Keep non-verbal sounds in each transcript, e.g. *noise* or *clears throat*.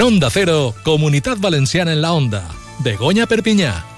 En Onda Cero, Comunidad Valenciana en la Onda. Begoña Perpiñá.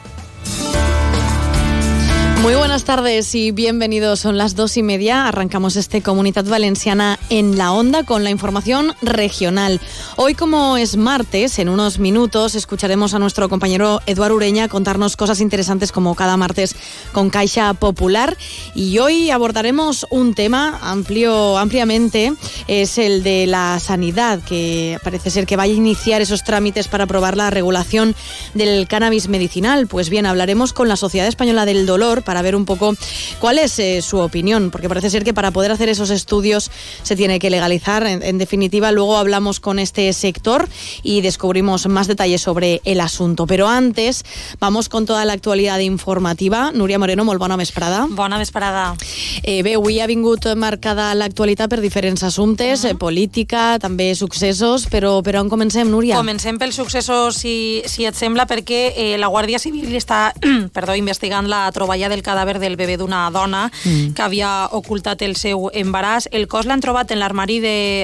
Muy buenas tardes y bienvenidos. Son las dos y media. Arrancamos este Comunidad Valenciana en la onda con la información regional. Hoy, como es martes, en unos minutos escucharemos a nuestro compañero Eduardo Ureña contarnos cosas interesantes como cada martes con Caixa Popular. Y hoy abordaremos un tema amplio, ampliamente, es el de la sanidad, que parece ser que va a iniciar esos trámites para aprobar la regulación del cannabis medicinal. Pues bien, hablaremos con la Sociedad Española del Dolor ver un poco cuál es eh, su opinión, porque parece ser que para poder hacer esos estudios se tiene que legalizar. En, en, definitiva, luego hablamos con este sector y descubrimos más detalles sobre el asunto. Pero antes, vamos con toda la actualidad informativa. Núria Moreno, molt bona vesprada. Bona vesprada. Eh, bé, avui ha vingut marcada l'actualitat per diferents assumptes, uh -huh. eh, política, també successos, però, però on comencem, Núria? Comencem pels successos, si, si et sembla, perquè eh, la Guàrdia Civil està *clears throat* perdó, investigant la troballa del cadàver del bebè d'una dona mm. que havia ocultat el seu embaràs. El cos l'han trobat en l'armari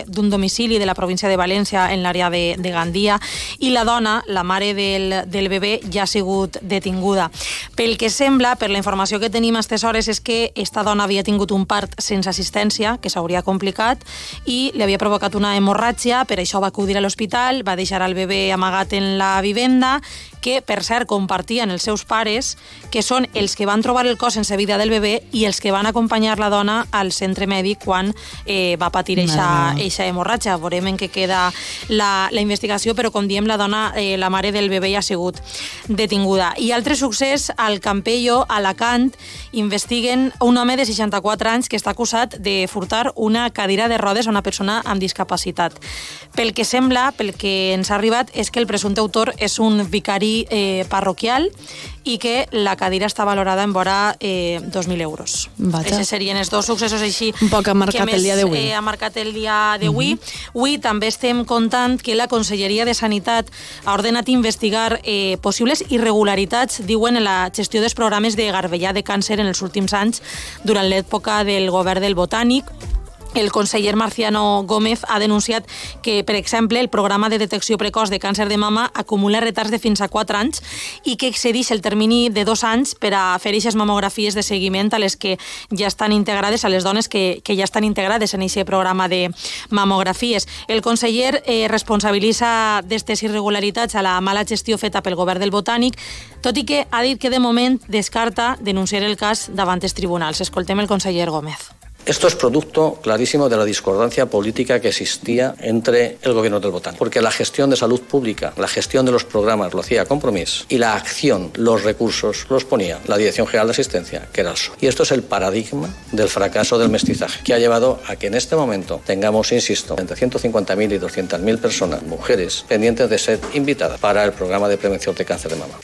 d'un domicili de la província de València, en l'àrea de, de Gandia, i la dona, la mare del, del bebè, ja ha sigut detinguda. Pel que sembla, per la informació que tenim a aquestes hores, és que esta dona havia tingut un part sense assistència, que s'hauria complicat, i li havia provocat una hemorràgia, per això va acudir a l'hospital, va deixar el bebè amagat en la vivenda, que, per cert, compartien els seus pares, que són els que van trobar el cos sense vida del bebè i els que van acompanyar la dona al centre mèdic quan eh, va patir eixa hemorratja. Veurem en què queda la, la investigació, però com diem, la dona, eh, la mare del bebè ja ha sigut detinguda. I altre succés, al Campello, a Alacant, investiguen un home de 64 anys que està acusat de furtar una cadira de rodes a una persona amb discapacitat. Pel que sembla, pel que ens ha arribat, és que el presumpte autor és un vicari eh, parroquial i que la cadira està valorada en vora eh, 2.000 euros. Aquests serien els dos successos així un poc ha marcat que el dia d'avui. Eh, ha marcat el dia d'avui. Uh -huh. Avui també estem contant que la Conselleria de Sanitat ha ordenat investigar eh, possibles irregularitats, diuen, en la gestió dels programes de garbellà de càncer en els últims anys durant l'època del govern del Botànic el conseller Marciano Gómez ha denunciat que, per exemple, el programa de detecció precoç de càncer de mama acumula retards de fins a 4 anys i que excedeix el termini de dos anys per a fer aquestes mamografies de seguiment a les que ja estan integrades, a les dones que, que ja estan integrades en aquest programa de mamografies. El conseller eh, responsabilitza d'aquestes irregularitats a la mala gestió feta pel govern del Botànic, tot i que ha dit que de moment descarta denunciar el cas davant els tribunals. Escoltem el conseller Gómez. Esto es producto clarísimo de la discordancia política que existía entre el gobierno del Botán, porque la gestión de salud pública, la gestión de los programas lo hacía Compromís y la acción, los recursos los ponía la Dirección General de Asistencia, que era el PSOE. Y esto es el paradigma del fracaso del mestizaje, que ha llevado a que en este momento tengamos, insisto, entre 150.000 y 200.000 personas, mujeres, pendientes de ser invitadas para el programa de prevención de cáncer de mama.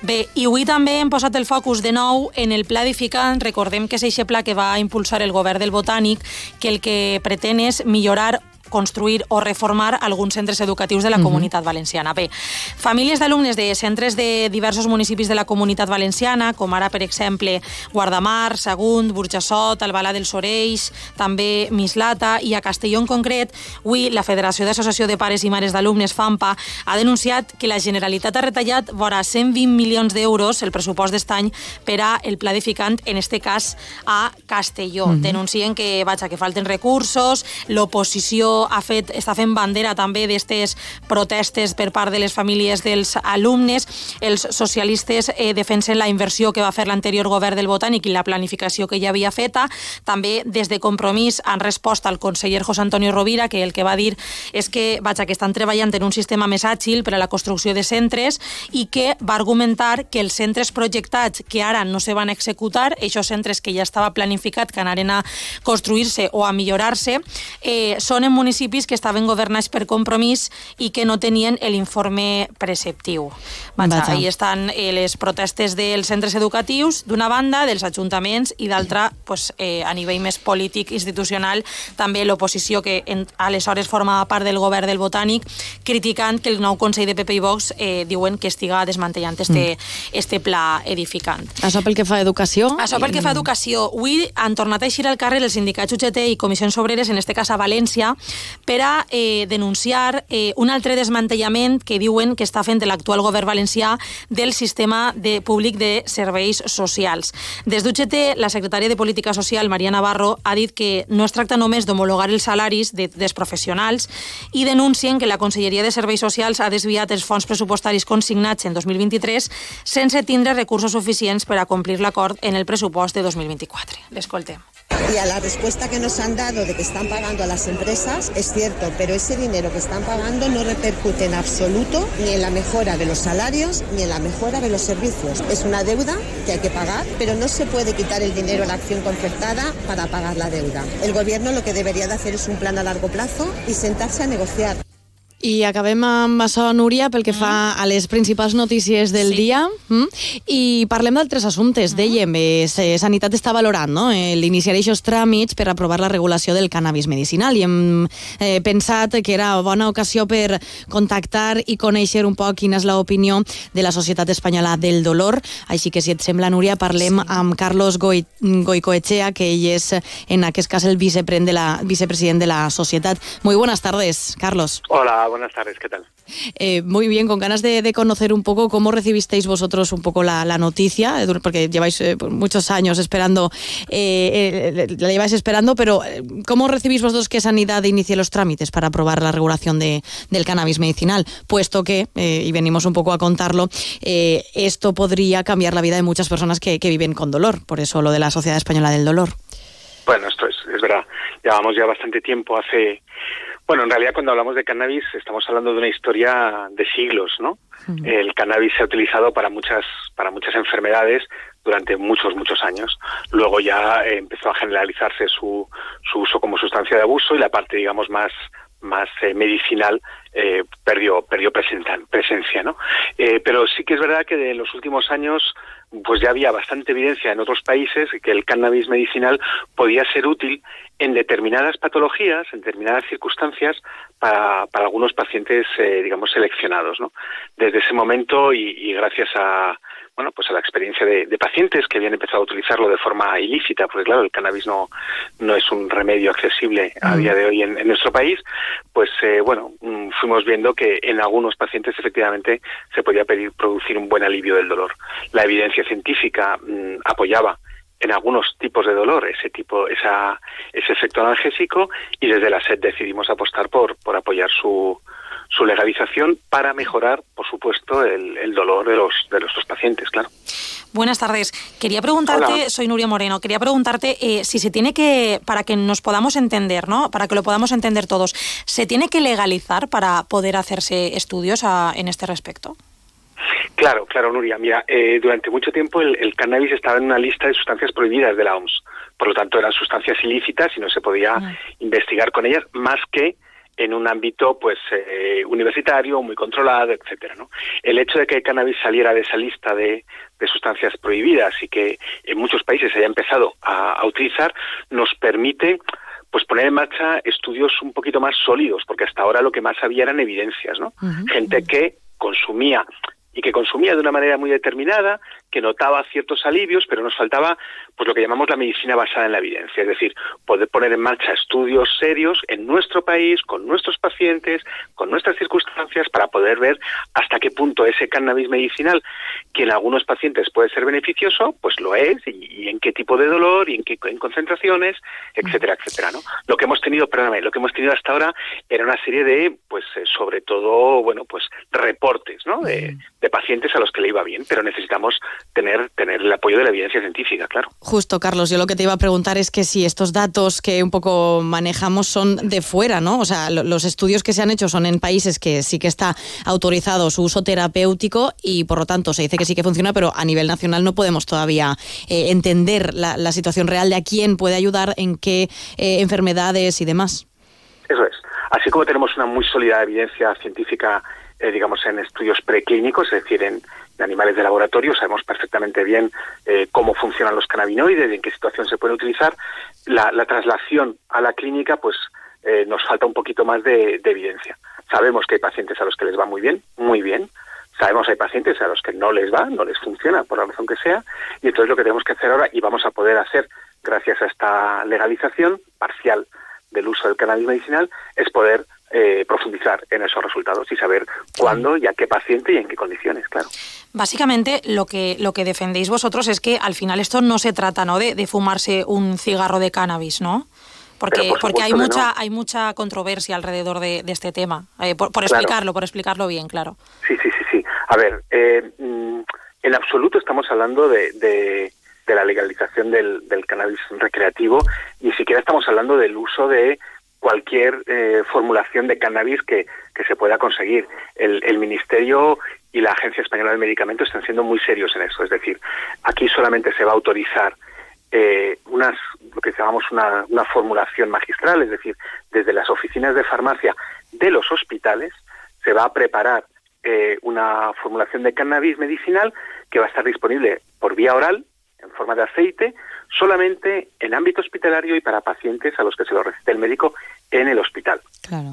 Bé, i avui també hem posat el focus de nou en el pla edificant. Recordem que és aquest pla que va impulsar el govern del Botànic, que el que pretén és millorar construir o reformar alguns centres educatius de la Comunitat Valenciana. Bé, famílies d'alumnes de centres de diversos municipis de la Comunitat Valenciana, com ara, per exemple, Guardamar, Sagunt, Burjassot, Albalà dels Orells, també Mislata i a Castelló en concret, avui la Federació d'Associació de Pares i Mares d'Alumnes, FAMPA, ha denunciat que la Generalitat ha retallat vora 120 milions d'euros el pressupost d'estany per a el pla edificant, en este cas a Castelló. Mm -hmm. Denuncien que, vaja, que falten recursos, l'oposició ha fet, està fent bandera també d'aquestes protestes per part de les famílies dels alumnes. Els socialistes eh, defensen la inversió que va fer l'anterior govern del Botànic i la planificació que ja havia feta. També des de Compromís han respost al conseller José Antonio Rovira que el que va dir és que, vaja, que estan treballant en un sistema més àgil per a la construcció de centres i que va argumentar que els centres projectats que ara no se van executar, aquests centres que ja estava planificat que anaren a construir-se o a millorar-se, eh, són en municipis que estaven governats per compromís i que no tenien l'informe preceptiu. Vaja, ahí estan eh, les protestes dels centres educatius, d'una banda, dels ajuntaments, i d'altra, pues, eh, a nivell més polític, institucional, també l'oposició que en, aleshores formava part del govern del Botànic, criticant que el nou Consell de PP i Vox eh, diuen que estiga desmantellant este, mm. este pla edificant. Això pel que fa a educació? Això pel que fa a educació. Avui han tornat a eixir al carrer els sindicats UGT i comissions obreres, en este cas a València, per a eh, denunciar eh, un altre desmantellament que diuen que està fent l'actual govern valencià del sistema de públic de serveis socials. Des d'UGT, la secretària de Política Social, Maria Navarro, ha dit que no es tracta només d'homologar els salaris de, dels professionals i denuncien que la Conselleria de Serveis Socials ha desviat els fons pressupostaris consignats en 2023 sense tindre recursos suficients per a complir l'acord en el pressupost de 2024. L'escoltem. Y a la respuesta que nos han dado de que están pagando a las empresas es cierto, pero ese dinero que están pagando no repercute en absoluto ni en la mejora de los salarios ni en la mejora de los servicios. Es una deuda que hay que pagar, pero no se puede quitar el dinero a la acción concertada para pagar la deuda. El gobierno lo que debería de hacer es un plan a largo plazo y sentarse a negociar. I acabem amb això, Núria, pel que mm. fa a les principals notícies del sí. dia. Mm? I parlem d'altres assumptes. Mm. Dèiem, eh, Sanitat està valorant no? eh, l'iniciar aquests tràmits per aprovar la regulació del cannabis medicinal i hem eh, pensat que era bona ocasió per contactar i conèixer un poc quina és l'opinió de la Societat Espanyola del Dolor. Així que, si et sembla, Núria, parlem sí. amb Carlos Goi, Goicoechea, que ell és, en aquest cas, el vicepresident de la, vicepresident de la societat. Muy buenas tardes, Carlos. Hola, buenas tardes, ¿qué tal? Eh, muy bien, con ganas de, de, conocer un poco cómo recibisteis vosotros un poco la, la noticia, eh, porque lleváis eh, muchos años esperando, eh, eh, la lleváis esperando, pero eh, ¿cómo recibís vosotros que Sanidad inicie los trámites para aprobar la regulación de, del cannabis medicinal? Puesto que, y venimos un poco a contarlo, esto podría cambiar la vida de muchas personas que, que viven con dolor, por eso lo de la Sociedad Española del Dolor. Bueno, esto es, es verdad. Llevamos ya bastante tiempo hace bueno, en realidad cuando hablamos de cannabis estamos hablando de una historia de siglos, ¿no? El cannabis se ha utilizado para muchas para muchas enfermedades durante muchos muchos años. Luego ya eh, empezó a generalizarse su, su uso como sustancia de abuso y la parte digamos más más eh, medicinal eh, perdió perdió presencia, presencia ¿no? Eh, pero sí que es verdad que en los últimos años pues ya había bastante evidencia en otros países que el cannabis medicinal podía ser útil en determinadas patologías, en determinadas circunstancias, para, para algunos pacientes, eh, digamos, seleccionados. ¿no? Desde ese momento y, y gracias a, bueno, pues a la experiencia de, de, pacientes que habían empezado a utilizarlo de forma ilícita, porque claro, el cannabis no, no es un remedio accesible a día de hoy en, en nuestro país, pues eh, bueno, mm, fuimos viendo que en algunos pacientes efectivamente se podía pedir producir un buen alivio del dolor. La evidencia científica mmm, apoyaba en algunos tipos de dolor ese tipo esa ese efecto analgésico y desde la SED decidimos apostar por por apoyar su su legalización para mejorar, por supuesto, el, el dolor de los de nuestros pacientes, claro. Buenas tardes. Quería preguntarte, Hola. soy Nuria Moreno, quería preguntarte eh, si se tiene que, para que nos podamos entender, ¿no? Para que lo podamos entender todos, ¿se tiene que legalizar para poder hacerse estudios a, en este respecto? Claro, claro, Nuria. Mira, eh, durante mucho tiempo el, el, cannabis estaba en una lista de sustancias prohibidas de la OMS. Por lo tanto, eran sustancias ilícitas y no se podía ah. investigar con ellas más que en un ámbito pues eh, universitario muy controlado etcétera ¿no? el hecho de que el cannabis saliera de esa lista de, de sustancias prohibidas y que en muchos países se haya empezado a, a utilizar nos permite pues poner en marcha estudios un poquito más sólidos porque hasta ahora lo que más había eran evidencias no uh -huh. gente que consumía y que consumía de una manera muy determinada, que notaba ciertos alivios, pero nos faltaba pues lo que llamamos la medicina basada en la evidencia, es decir, poder poner en marcha estudios serios en nuestro país, con nuestros pacientes, con nuestras circunstancias, para poder ver hasta qué punto ese cannabis medicinal, que en algunos pacientes puede ser beneficioso, pues lo es, y, y en qué tipo de dolor, y en qué en concentraciones, etcétera, etcétera, ¿no? Lo que hemos tenido, perdóname, lo que hemos tenido hasta ahora era una serie de, pues, eh, sobre todo, bueno, pues, reportes, ¿no? De, de pacientes a los que le iba bien, pero necesitamos tener, tener el apoyo de la evidencia científica, claro. Justo, Carlos, yo lo que te iba a preguntar es que si estos datos que un poco manejamos son de fuera, ¿no? O sea, lo, los estudios que se han hecho son en países que sí que está autorizado su uso terapéutico y por lo tanto se dice que sí que funciona, pero a nivel nacional no podemos todavía eh, entender la, la, situación real de a quién puede ayudar, en qué eh, enfermedades y demás. Eso es. Así como tenemos una muy sólida evidencia científica eh, digamos, en estudios preclínicos, es decir, en, en, animales de laboratorio, sabemos perfectamente bien eh, cómo funcionan los cannabinoides y en qué situación se pueden utilizar. La, la traslación a la clínica, pues, eh, nos falta un poquito más de, de, evidencia. Sabemos que hay pacientes a los que les va muy bien, muy bien. Sabemos que hay pacientes a los que no les va, no les funciona, por la razón que sea. Y entonces lo que tenemos que hacer ahora, y vamos a poder hacer gracias a esta legalización parcial del uso del cannabis medicinal es poder eh, profundizar en esos resultados y saber cuándo y a qué paciente y en qué condiciones, claro. Básicamente lo que, lo que defendéis vosotros es que al final esto no se trata ¿no? De, de fumarse un cigarro de cannabis, ¿no? Porque, porque hay mucha hay mucha controversia alrededor de, este tema. Eh, por, explicarlo, por explicarlo bien, claro. Sí, sí, sí, sí. A ver, eh, mm, en absoluto estamos hablando de, de, la legalización del, del, cannabis recreativo, ni siquiera estamos hablando del uso de cualquier eh, formulación de cannabis que, que se pueda conseguir. El, el Ministerio y la Agencia Española del Medicamento están siendo muy serios en eso. Es decir, aquí solamente se va a autorizar eh, unas, lo que llamamos una, una formulación magistral, es decir, desde las oficinas de farmacia de los hospitales se va a preparar eh, una formulación de cannabis medicinal que va a estar disponible por vía oral, en forma de aceite, solamente en ámbito hospitalario y para pacientes a los que se lo recete el médico en el hospital.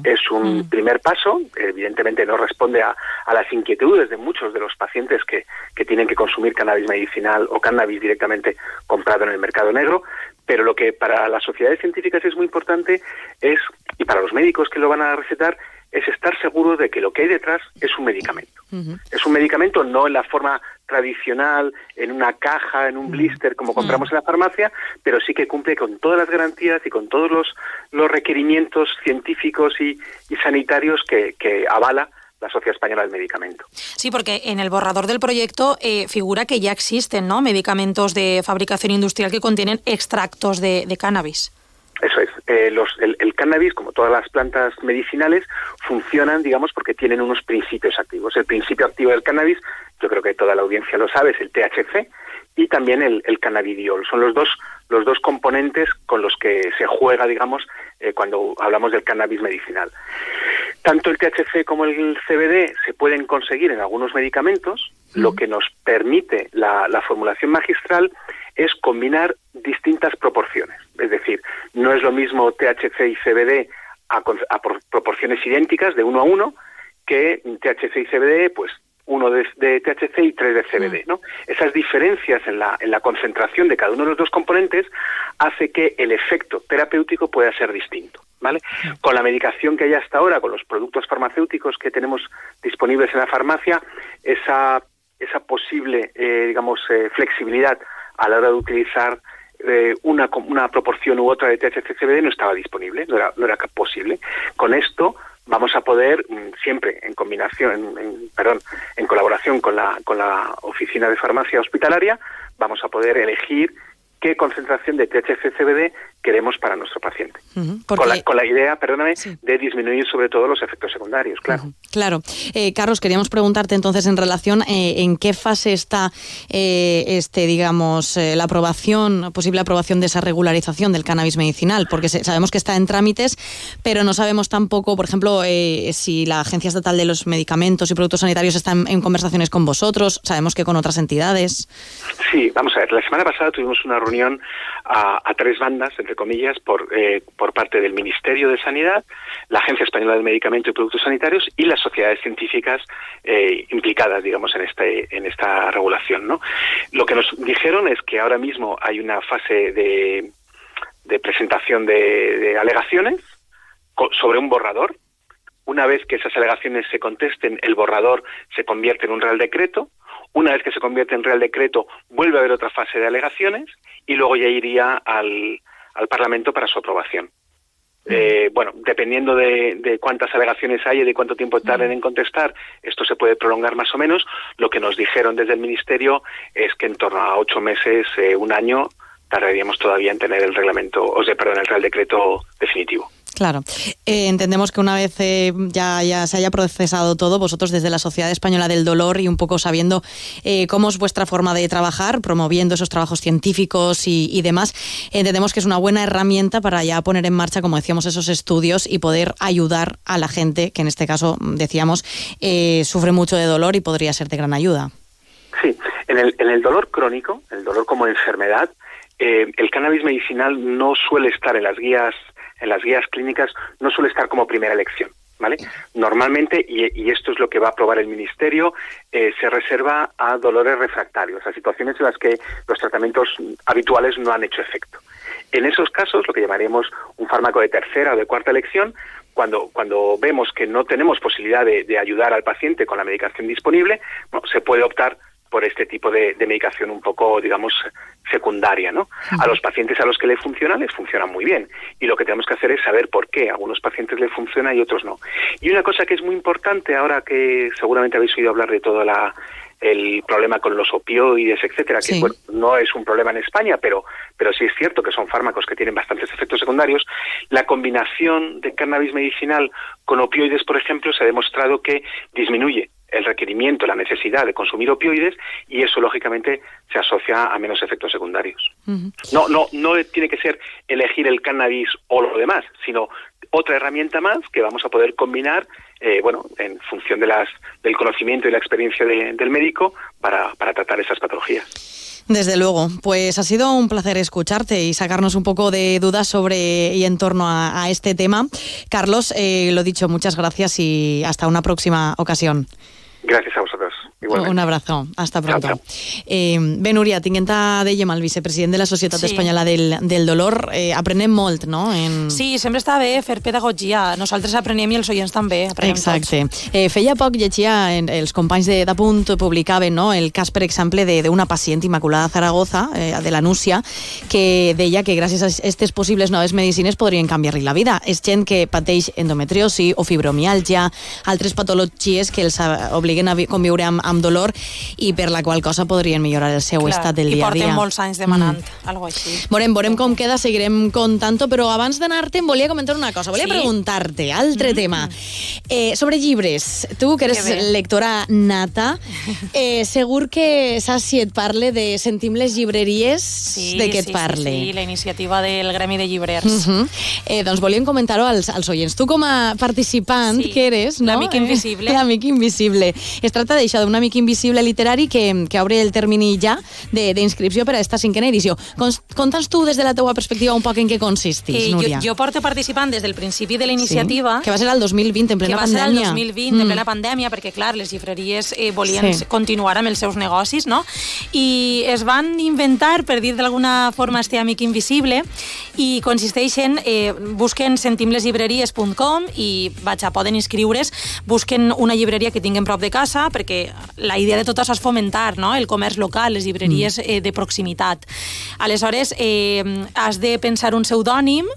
Es un mm. primer paso, evidentemente no responde a, a, las inquietudes de muchos de los pacientes que, que tienen que consumir cannabis medicinal o cannabis directamente comprado en el mercado negro, pero lo que para las sociedades científicas es muy importante es, y para los médicos que lo van a recetar, es estar seguro de que lo que hay detrás es un medicamento. Es un medicamento no en la forma tradicional, en una caja, en un blister como compramos en la farmacia, pero sí que cumple con todas las garantías y con todos los, los requerimientos científicos y, y sanitarios que, que avala la Sociedad Española del Medicamento. Sí, porque en el borrador del proyecto eh, figura que ya existen ¿no? medicamentos de fabricación industrial que contienen extractos de, de cannabis. Eso es. Eh, los, el, el, cannabis, como todas las plantas medicinales, funcionan, digamos, porque tienen unos principios activos. El principio activo del cannabis, yo creo que toda la audiencia lo sabe, es el THC y también el, el cannabidiol. Son los dos, los dos componentes con los que se juega, digamos, eh, cuando hablamos del cannabis medicinal. Tanto el THC como el CBD se pueden conseguir en algunos medicamentos, lo que nos permite la, la formulación magistral es combinar distintas proporciones. Es decir, no es lo mismo THC y CBD a, a proporciones idénticas de uno a uno que THC y CBD, pues uno de, de, THC y tres de CBD, ¿no? Esas diferencias en la, en la concentración de cada uno de los dos componentes hace que el efecto terapéutico pueda ser distinto, ¿vale? Con la medicación que hay hasta ahora, con los productos farmacéuticos que tenemos disponibles en la farmacia, esa, esa posible, eh, digamos, eh, flexibilidad a la hora de utilizar eh, una, una proporción u otra de THC-CBD no estaba disponible, no era, posible. Con esto vamos a poder mm, siempre en combinación, en, en, perdón, en colaboración con la, con la oficina de farmacia hospitalaria, vamos a poder elegir qué concentración de THC-CBD queremos para nuestro paciente. Uh -huh, porque... con, la, con, la, idea, perdóname, sí. de disminuir sobre todo los efectos secundarios, claro. Uh -huh, claro. Eh, Carlos, queríamos preguntarte entonces en relación eh, en qué fase está eh, este, digamos, eh, la aprobación, posible aprobación de esa regularización del cannabis medicinal, porque se, sabemos que está en trámites, pero no sabemos tampoco, por ejemplo, eh, si la Agencia Estatal de los Medicamentos y Productos Sanitarios está en, en, conversaciones con vosotros, sabemos que con otras entidades. Sí, vamos a ver, la semana pasada tuvimos una reunión a, tres bandas, entre comillas, por, eh, por parte del Ministerio de Sanidad, la Agencia Española del Medicamento y Productos Sanitarios y las sociedades científicas eh, implicadas, digamos, en, este, en esta regulación. ¿no? Lo que nos dijeron es que ahora mismo hay una fase de, de presentación de, de alegaciones sobre un borrador. Una vez que esas alegaciones se contesten, el borrador se convierte en un real decreto. Una vez que se convierte en real decreto, vuelve a haber otra fase de alegaciones y luego ya iría al, al Parlamento para su aprobación. Eh, bueno, dependiendo de, de, cuántas alegaciones hay y de cuánto tiempo tarden en contestar, esto se puede prolongar más o menos. Lo que nos dijeron desde el Ministerio es que en torno a ocho meses, eh, un año, tardaríamos todavía en tener el reglamento, o sea, perdón, el Real Decreto definitivo. Claro. Eh, entendemos que una vez eh, ya, ya, se haya procesado todo, vosotros desde la Sociedad Española del Dolor y un poco sabiendo eh, cómo es vuestra forma de trabajar, promoviendo esos trabajos científicos y, y, demás, entendemos que es una buena herramienta para ya poner en marcha, como decíamos, esos estudios y poder ayudar a la gente, que en este caso, decíamos, eh, sufre mucho de dolor y podría ser de gran ayuda. Sí, en el, en el dolor crónico, el dolor como enfermedad, el cannabis medicinal no suele estar en las guías en las guías clínicas no suele estar como primera elección. ¿Vale? Normalmente, y, esto es lo que va a aprobar el Ministerio, eh, se reserva a dolores refractarios, a situaciones en las que los tratamientos habituales no han hecho efecto. En esos casos, lo que llamaríamos un fármaco de tercera o de cuarta elección, cuando, cuando vemos que no tenemos posibilidad de, ayudar al paciente con la medicación disponible, se puede optar por este tipo de, medicación un poco, digamos, secundaria, ¿no? A los pacientes a los que le funciona, les funciona muy bien. Y lo que tenemos que hacer es saber por qué. A algunos pacientes le funciona y otros no. Y una cosa que es muy importante, ahora que seguramente habéis oído hablar de todo la, el problema con los opioides, etcétera, que no es un problema en España, pero, pero sí es cierto que son fármacos que tienen bastantes efectos secundarios. La combinación de cannabis medicinal con opioides, por ejemplo, se ha demostrado que disminuye el requerimiento, la necesidad de consumir opioides y eso lógicamente se asocia a menos efectos secundarios. No, no, no tiene que ser elegir el cannabis o lo demás, sino otra herramienta más que vamos a poder combinar, eh, bueno, en función de las, del conocimiento y la experiencia del médico para, para tratar esas patologías. Desde luego, pues ha sido un placer escucharte y sacarnos un poco de dudas sobre y en torno a, este tema. Carlos, eh, lo dicho, muchas gracias y hasta una próxima ocasión. Gracias a vosotros. Un abrazo, hasta pronto. Eh, bé, Núria, tinguent dèiem el vicepresident de la Societat sí. Espanyola del, del Dolor, eh, aprenem molt, no? En... Sí, sempre està bé fer pedagogia. Nosaltres aprenem i els oients també. Exacte. Eh, feia poc llegia, en, els companys de d'Apunt publicaven no, el cas, per exemple, d'una pacient Immaculada Zaragoza, eh, de la Núcia, que deia que gràcies a aquestes possibles noves medicines podrien canviar-li la vida. És gent que pateix endometriosi o fibromialgia, altres patologies que els obliguen a conviure amb, amb dolor i per la qual cosa podrien millorar el seu Clar, estat del dia a dia. I porten molts anys demanant mm. algo així. Veurem, veurem com queda, seguirem contant-ho, però abans d'anar-te volia comentar una cosa, volia sí? preguntar-te, altre mm -hmm. tema. Eh, sobre llibres, tu que eres que lectora nata, *laughs* eh, segur que saps si et parle de Sentim les llibreries, sí, de què et sí, parle. Sí, sí, la iniciativa del Gremi de Llibrers. Mm -hmm. eh, doncs volíem comentar-ho als, als oients. Tu com a participant sí, que eres, no? L'amic invisible. L'amic invisible. Es tracta d'això, d'un amic invisible literari que, que obre el termini ja d'inscripció per a aquesta cinquena edició. Conta'ns tu des de la teua perspectiva un poc en què consisteix, eh, Núria. Jo, jo porto participant des del principi de la iniciativa. Sí, que va ser el 2020, en plena pandèmia. Que va ser el 2020, mm. en plena pandèmia, perquè, clar, les llibreries eh, volien sí. continuar amb els seus negocis, no? I es van inventar, per dir d'alguna forma, este amic invisible, i consisteix en, eh, busquen sentimleslibreries.com i, vaja, poden inscriure's, busquen una llibreria que tinguin prop de casa, perquè la idea de tot això és fomentar no? el comerç local, les llibreries mm. eh, de proximitat. Aleshores, eh, has de pensar un pseudònim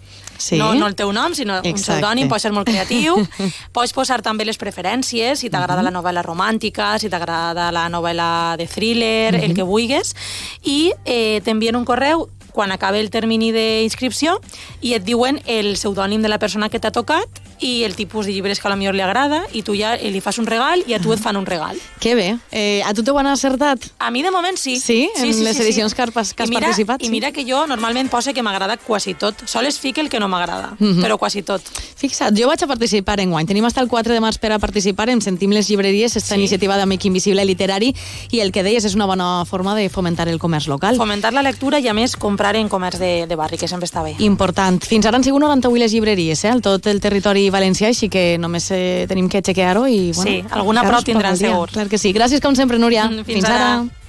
Sí. No, no el teu nom, sinó Exacte. un pseudònim, pot ser molt creatiu. *laughs* Pots posar també les preferències, si t'agrada uh -huh. la novel·la romàntica, si t'agrada la novel·la de thriller, uh -huh. el que vulguis, i eh, t'envien un correu quan acabe el termini d'inscripció i et diuen el pseudònim de la persona que t'ha tocat i el tipus de llibres que a la millor li agrada i tu ja li fas un regal i a tu et fan un regal. Que bé. Eh, a tu t'ho han acertat? A mi de moment sí. Sí? En sí, sí, les sí, edicions sí. que has, que has I mira, participat? I sí? mira que jo normalment poso que m'agrada quasi tot. Sols fique el que no m'agrada, uh mhm. -huh. però quasi tot. Fixa't, jo vaig a participar en guany. Tenim fins el 4 de març per a participar en Sentim les llibreries, esta sí. iniciativa d'Amic Invisible Literari, i el que deies és una bona forma de fomentar el comerç local. Fomentar la lectura i, a més, comprar en comerç de, de barri, que sempre està bé. Important. Fins ara han sigut 98 les llibreries, eh, al tot el territori valencià, així que només eh, tenim que chequear-ho i... Bueno, sí, alguna prou tindran segur. Clar que sí. Gràcies com sempre, Núria. Fins, Fins ara. ara.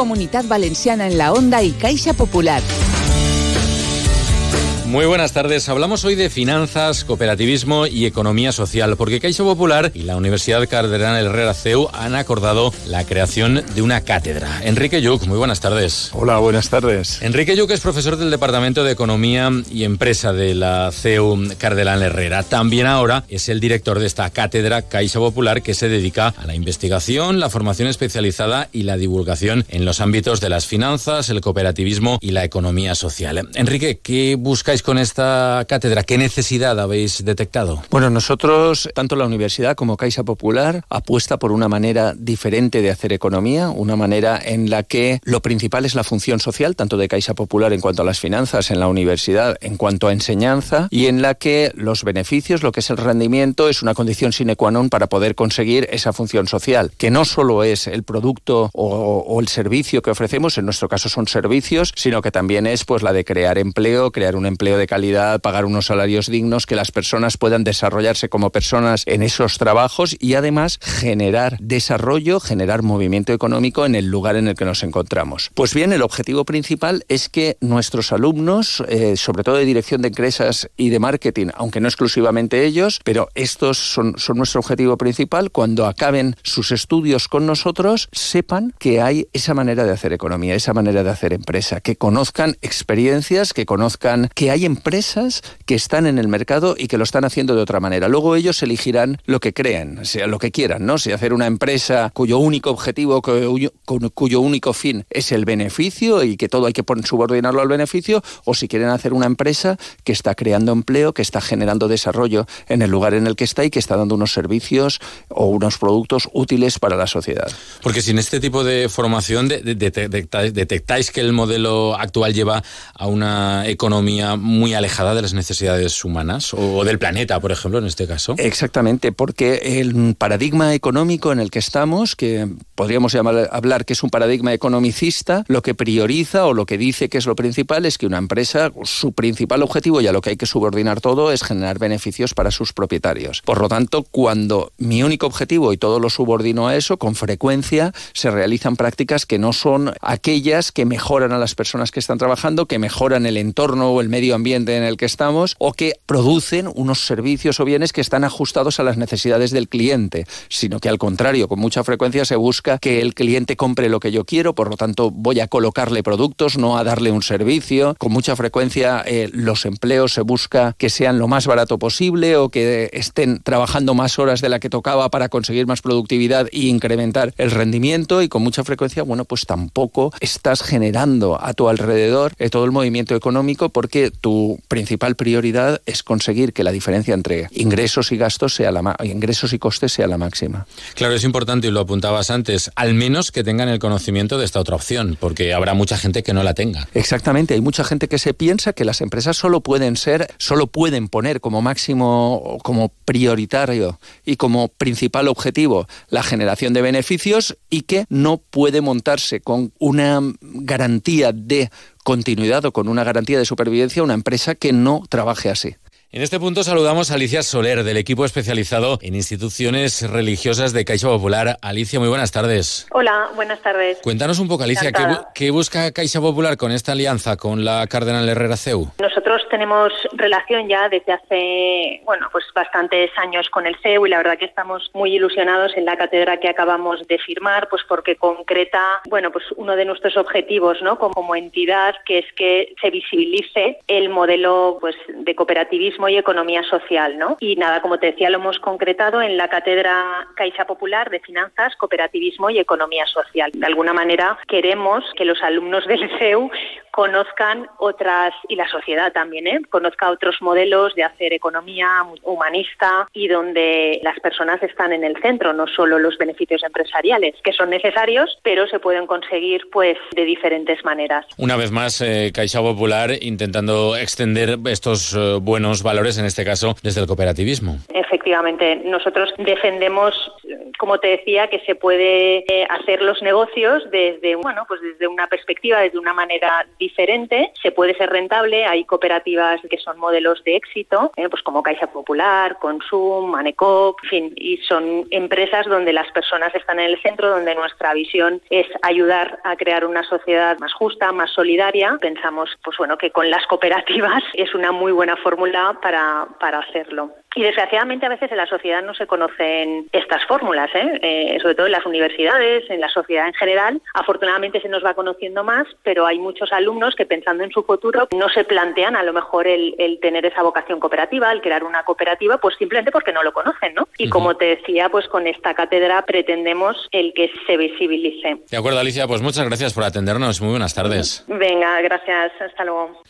Comunitat Valenciana en la Onda y Caixa Popular. Muy buenas tardes. Hablamos hoy de finanzas, cooperativismo y economía social, porque Caixa Popular y la Universidad Cardenal Herrera CEU han acordado la creación de una cátedra. Enrique Yuc, muy buenas tardes. Hola, buenas tardes. Enrique Yuc es profesor del Departamento de Economía y Empresa de la CEU Cardenal Herrera. También ahora es el director de esta cátedra Caixa Popular que se dedica a la investigación, la formación especializada y la divulgación en los ámbitos de las finanzas, el cooperativismo y la economía social. Enrique, ¿qué buscáis con esta cátedra? ¿Qué necesidad habéis detectado? Bueno, nosotros, tanto la universidad como Caixa Popular, apuesta por una manera diferente de hacer economía, una manera en la que lo principal es la función social, tanto de Caixa Popular en cuanto a las finanzas, en la universidad en cuanto a enseñanza, y en la que los beneficios, lo que es el rendimiento, es una condición sine qua non para poder conseguir esa función social, que no solo es el producto o, o el servicio que ofrecemos, en nuestro caso son servicios, sino que también es pues la de crear empleo, crear un empleo de calidad, pagar unos salarios dignos, que las personas puedan desarrollarse como personas en esos trabajos y además generar desarrollo, generar movimiento económico en el lugar en el que nos encontramos. Pues bien, el objetivo principal es que nuestros alumnos, eh, sobre todo de dirección de empresas y de marketing, aunque no exclusivamente ellos, pero estos son, son nuestro objetivo principal, cuando acaben sus estudios con nosotros, sepan que hay esa manera de hacer economía, esa manera de hacer empresa, que conozcan experiencias, que conozcan que hay empresas que están en el mercado y que lo están haciendo de otra manera. Luego ellos elegirán lo que creen, sea lo que quieran, ¿no? Si hacer una empresa cuyo único objetivo, cuyo, cuyo único fin es el beneficio y que todo hay que subordinarlo al beneficio, o si quieren hacer una empresa que está creando empleo, que está generando desarrollo en el lugar en el que está y que está dando unos servicios o unos productos útiles para la sociedad. Porque sin este tipo de formación de, de, detectáis, detectáis que el modelo actual lleva a una economía muy alejada de las necesidades humanas o del planeta, por ejemplo, en este caso. Exactamente, porque el paradigma económico en el que estamos, que podríamos hablar que es un paradigma economicista, lo que prioriza o lo que dice que es lo principal es que una empresa, su principal objetivo y a lo que hay que subordinar todo es generar beneficios para sus propietarios. Por lo tanto, cuando mi único objetivo y todo lo subordino a eso, con frecuencia se realizan prácticas que no son aquellas que mejoran a las personas que están trabajando, que mejoran el entorno o el medio ambiente en el que estamos o que producen unos servicios o bienes que están ajustados a las necesidades del cliente, sino que al contrario, con mucha frecuencia se busca que el cliente compre lo que yo quiero, por lo tanto voy a colocarle productos, no a darle un servicio. Con mucha frecuencia eh, los empleos se busca que sean lo más barato posible o que estén trabajando más horas de la que tocaba para conseguir más productividad e incrementar el rendimiento y con mucha frecuencia, bueno, pues tampoco estás generando a tu alrededor eh, todo el movimiento económico porque tu principal prioridad es conseguir que la diferencia entre ingresos y gastos sea la ingresos y costes sea la máxima. Claro, es importante y lo apuntabas antes, al menos que tengan el conocimiento de esta otra opción, porque habrá mucha gente que no la tenga. Exactamente, hay mucha gente que se piensa que las empresas solo pueden ser, solo pueden poner como máximo, como prioritario y como principal objetivo la generación de beneficios y que no puede montarse con una garantía de continuidad o con una garantía de supervivencia una empresa que no trabaje así. En este punto saludamos a Alicia Soler, del equipo especializado en instituciones religiosas de Caixa Popular. Alicia, muy buenas tardes. Hola, buenas tardes. Cuéntanos un poco, Alicia, ¿qué, ¿qué, busca Caixa Popular con esta alianza con la Cardenal Herrera CEU? Nosotros tenemos relación ya desde hace, bueno, pues bastantes años con el CEU y la verdad que estamos muy ilusionados en la cátedra que acabamos de firmar, pues porque concreta, bueno, pues uno de nuestros objetivos, ¿no? Como entidad, que es que se visibilice el modelo, pues, de cooperativismo y economía social, ¿no? Y nada, como te decía, lo hemos concretado en la cátedra Caixa Popular de Finanzas, Cooperativismo y Economía Social. De alguna manera queremos que los alumnos del *laughs* CEU conozcan otras, y la sociedad también, ¿eh? conozca otros modelos de hacer economía humanista y donde las personas están en el centro, no solo los beneficios empresariales, que son necesarios, pero se pueden conseguir pues de diferentes maneras. Una vez más, eh, Caixa Popular intentando extender estos eh, buenos valores, en este caso, desde el cooperativismo. Efectivamente, nosotros defendemos, como te decía, que se puede eh, hacer los negocios desde, bueno, pues desde una perspectiva, desde una manera diferente, se puede ser rentable, hay cooperativas que son modelos de éxito, eh, pues como Caixa Popular, Consum, Manecop, en fin, y son empresas donde las personas están en el centro, donde nuestra visión es ayudar a crear una sociedad más justa, más solidaria. Pensamos, pues bueno, que con las cooperativas *laughs* es una muy buena fórmula para, para hacerlo. Y desgraciadamente a veces en la sociedad no se conocen estas fórmulas, ¿eh? ¿eh? sobre todo en las universidades, en la sociedad en general. Afortunadamente se nos va conociendo más, pero hay muchos alumnos que pensando en su futuro no se plantean a lo mejor el, tener esa vocación cooperativa, el crear una cooperativa, pues simplemente porque no lo conocen, ¿no? Y como te decía, pues con esta cátedra pretendemos el que se visibilice. De acuerdo, Alicia, pues muchas gracias por atendernos. Muy buenas tardes. Venga, gracias. Hasta luego.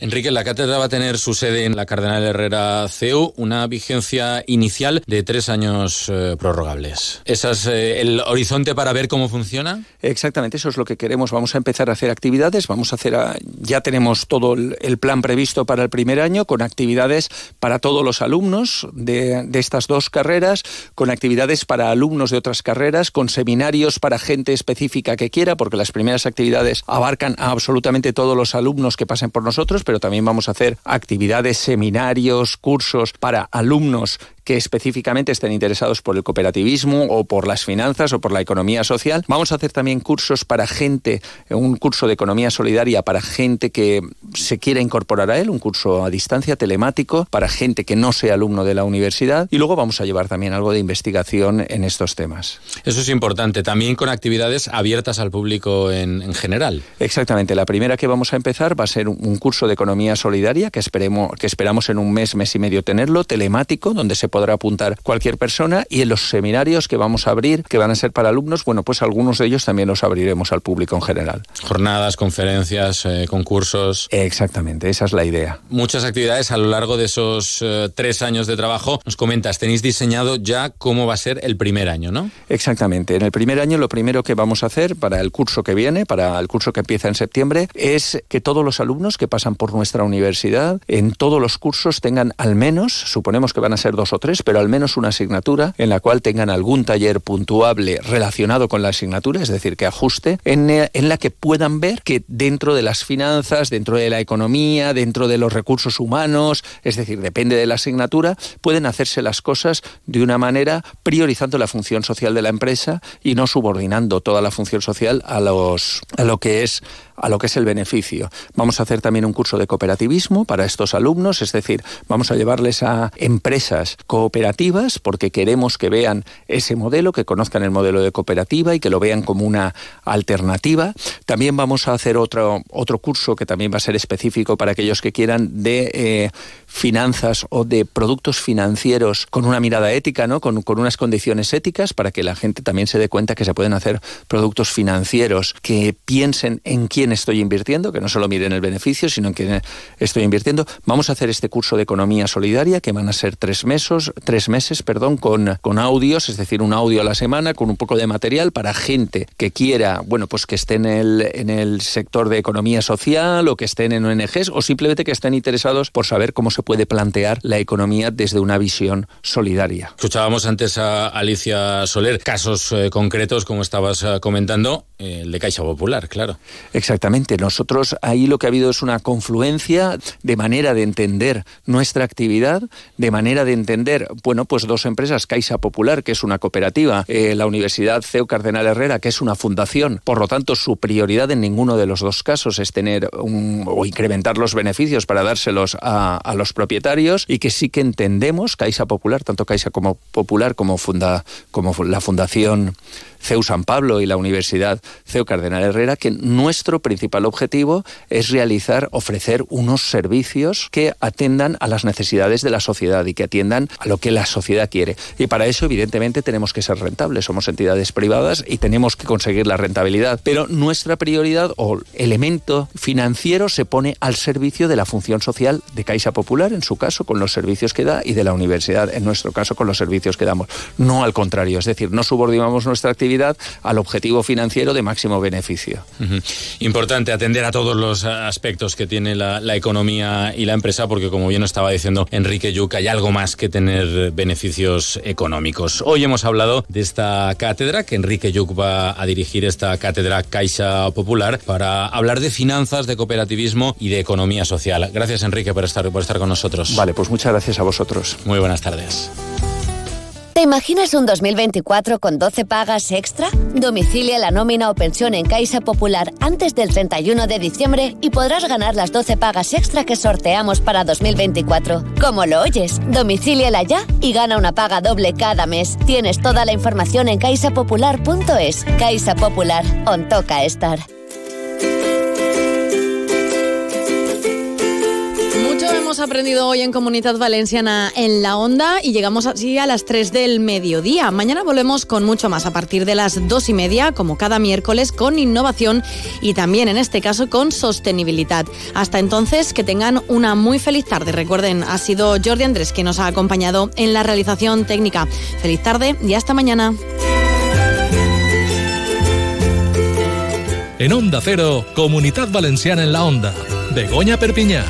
Enrique, la cátedra va a tener su sede en la Cardenal Herrera CEU, una vigencia inicial de tres años eh, prorrogables. ¿Ese es eh, el horizonte para ver cómo funciona? Exactamente, eso es lo que queremos. Vamos a empezar a hacer actividades, vamos a hacer, ya tenemos todo el, plan previsto para el primer año, con actividades para todos los alumnos de, de estas dos carreras, con actividades para alumnos de otras carreras, con seminarios para gente específica que quiera, porque las primeras actividades abarcan a absolutamente todos los alumnos que pasen por nosotros, pero también vamos a hacer actividades, seminarios, cursos para alumnos que específicamente estén interesados por el cooperativismo o por las finanzas o por la economía social. Vamos a hacer también cursos para gente, un curso de economía solidaria para gente que se quiera incorporar a él, un curso a distancia telemático para gente que no sea alumno de la universidad y luego vamos a llevar también algo de investigación en estos temas. Eso es importante, también con actividades abiertas al público en, general. Exactamente, la primera que vamos a empezar va a ser un, curso de economía solidaria que, esperemos, que esperamos en un mes, mes y medio tenerlo, telemático, donde se podrá apuntar cualquier persona y en los seminarios que vamos a abrir, que van a ser para alumnos, bueno, pues algunos de ellos también los abriremos al público en general. Jornadas, conferencias, eh, concursos. Exactamente, esa es la idea. Muchas actividades a lo largo de esos eh, tres años de trabajo. Nos comentas, tenéis diseñado ya cómo va a ser el primer año, ¿no? Exactamente. En el primer año lo primero que vamos a hacer para el curso que viene, para el curso que empieza en septiembre, es que todos los alumnos que pasan por nuestra universidad, en todos los cursos tengan al menos, suponemos que van a ser dos o tres, pero al menos una asignatura en la cual tengan algún taller puntuable relacionado con la asignatura, es decir, que ajuste, en, eh, en la que puedan ver que dentro de las finanzas, dentro de la economía, dentro de los recursos humanos, es decir, depende de la asignatura, pueden hacerse las cosas de una manera priorizando la función social de la empresa y no subordinando toda la función social a, los, a lo que es a lo que es el beneficio. Vamos a hacer también un curso de cooperativismo para estos alumnos, es decir, vamos a llevarles a empresas cooperativas porque queremos que vean ese modelo, que conozcan el modelo de cooperativa y que lo vean como una alternativa. También vamos a hacer otro, otro curso que también va a ser específico para aquellos que quieran de eh, finanzas o de productos financieros con una mirada ética, ¿no? Con, con unas condiciones éticas para que la gente también se dé cuenta que se pueden hacer productos financieros que piensen en quién estoy invirtiendo, que no solo miren el beneficio, sino en quién estoy invirtiendo. Vamos a hacer este curso de economía solidaria, que van a ser tres meses, tres meses perdón, con, con audios, es decir, un audio a la semana, con un poco de material para gente que quiera, bueno, pues que esté en el, en el sector de economía social o que estén en ONGs o simplemente que estén interesados por saber cómo se puede plantear la economía desde una visión solidaria. Escuchábamos antes a Alicia Soler casos eh, concretos, como estabas eh, comentando, el de Caixa Popular, claro. Exactamente. Nosotros ahí lo que ha habido es una confluencia de manera de entender nuestra actividad, de manera de entender, bueno, pues dos empresas, Caixa Popular, que es una cooperativa, eh, la Universidad CEU Cardenal Herrera, que es una fundación. Por lo tanto, su prioridad en ninguno de los dos casos es tener o incrementar los beneficios para dárselos a, los propietarios y que sí que entendemos Caixa Popular, tanto Caixa como Popular como, funda, como la Fundación CEU San Pablo y la Universidad CEU Cardenal Herrera, que nuestro principal objetivo es realizar, ofrecer unos servicios que atendan a las necesidades de la sociedad y que atiendan a lo que la sociedad quiere. Y para eso, evidentemente, tenemos que ser rentables. Somos entidades privadas y tenemos que conseguir la rentabilidad. Pero nuestra prioridad o elemento financiero se pone al servicio de la función social de Caixa Popular, en su caso, con los servicios que da, y de la universidad, en nuestro caso, con los servicios que damos. No al contrario, es decir, no subordinamos nuestra actividad al objetivo financiero de máximo beneficio. Importante atender a todos los aspectos que tiene la, economía y la empresa, porque como bien estaba diciendo Enrique Yuc, hay algo más que tener beneficios económicos. Hoy hemos hablado de esta cátedra, que Enrique Yuc va a dirigir esta cátedra Caixa Popular, para hablar de finanzas, de cooperativismo y de economía social. Gracias Enrique por estar, por estar con nosotros. Vale, pues muchas gracias a vosotros. Muy buenas tardes. ¿Te imaginas un 2024 con 12 pagas extra? Domicilia la nómina o pensión en Caixa Popular antes del 31 de diciembre y podrás ganar las 12 pagas extra que sorteamos para 2024. Como lo oyes, domicíliala ya y gana una paga doble cada mes. Tienes toda la información en caixapopular.es. Caixa Popular, on toca estar. Hemos aprendido hoy en Comunidad Valenciana en la Onda y llegamos así a las 3 del mediodía. Mañana volvemos con mucho más a partir de las 2 y media, como cada miércoles, con innovación y también en este caso con sostenibilidad. Hasta entonces, que tengan una muy feliz tarde. Recuerden, ha sido Jordi Andrés que nos ha acompañado en la realización técnica. Feliz tarde y hasta mañana. En Onda Cero, Comunidad Valenciana en la Onda. Begoña Perpiñá.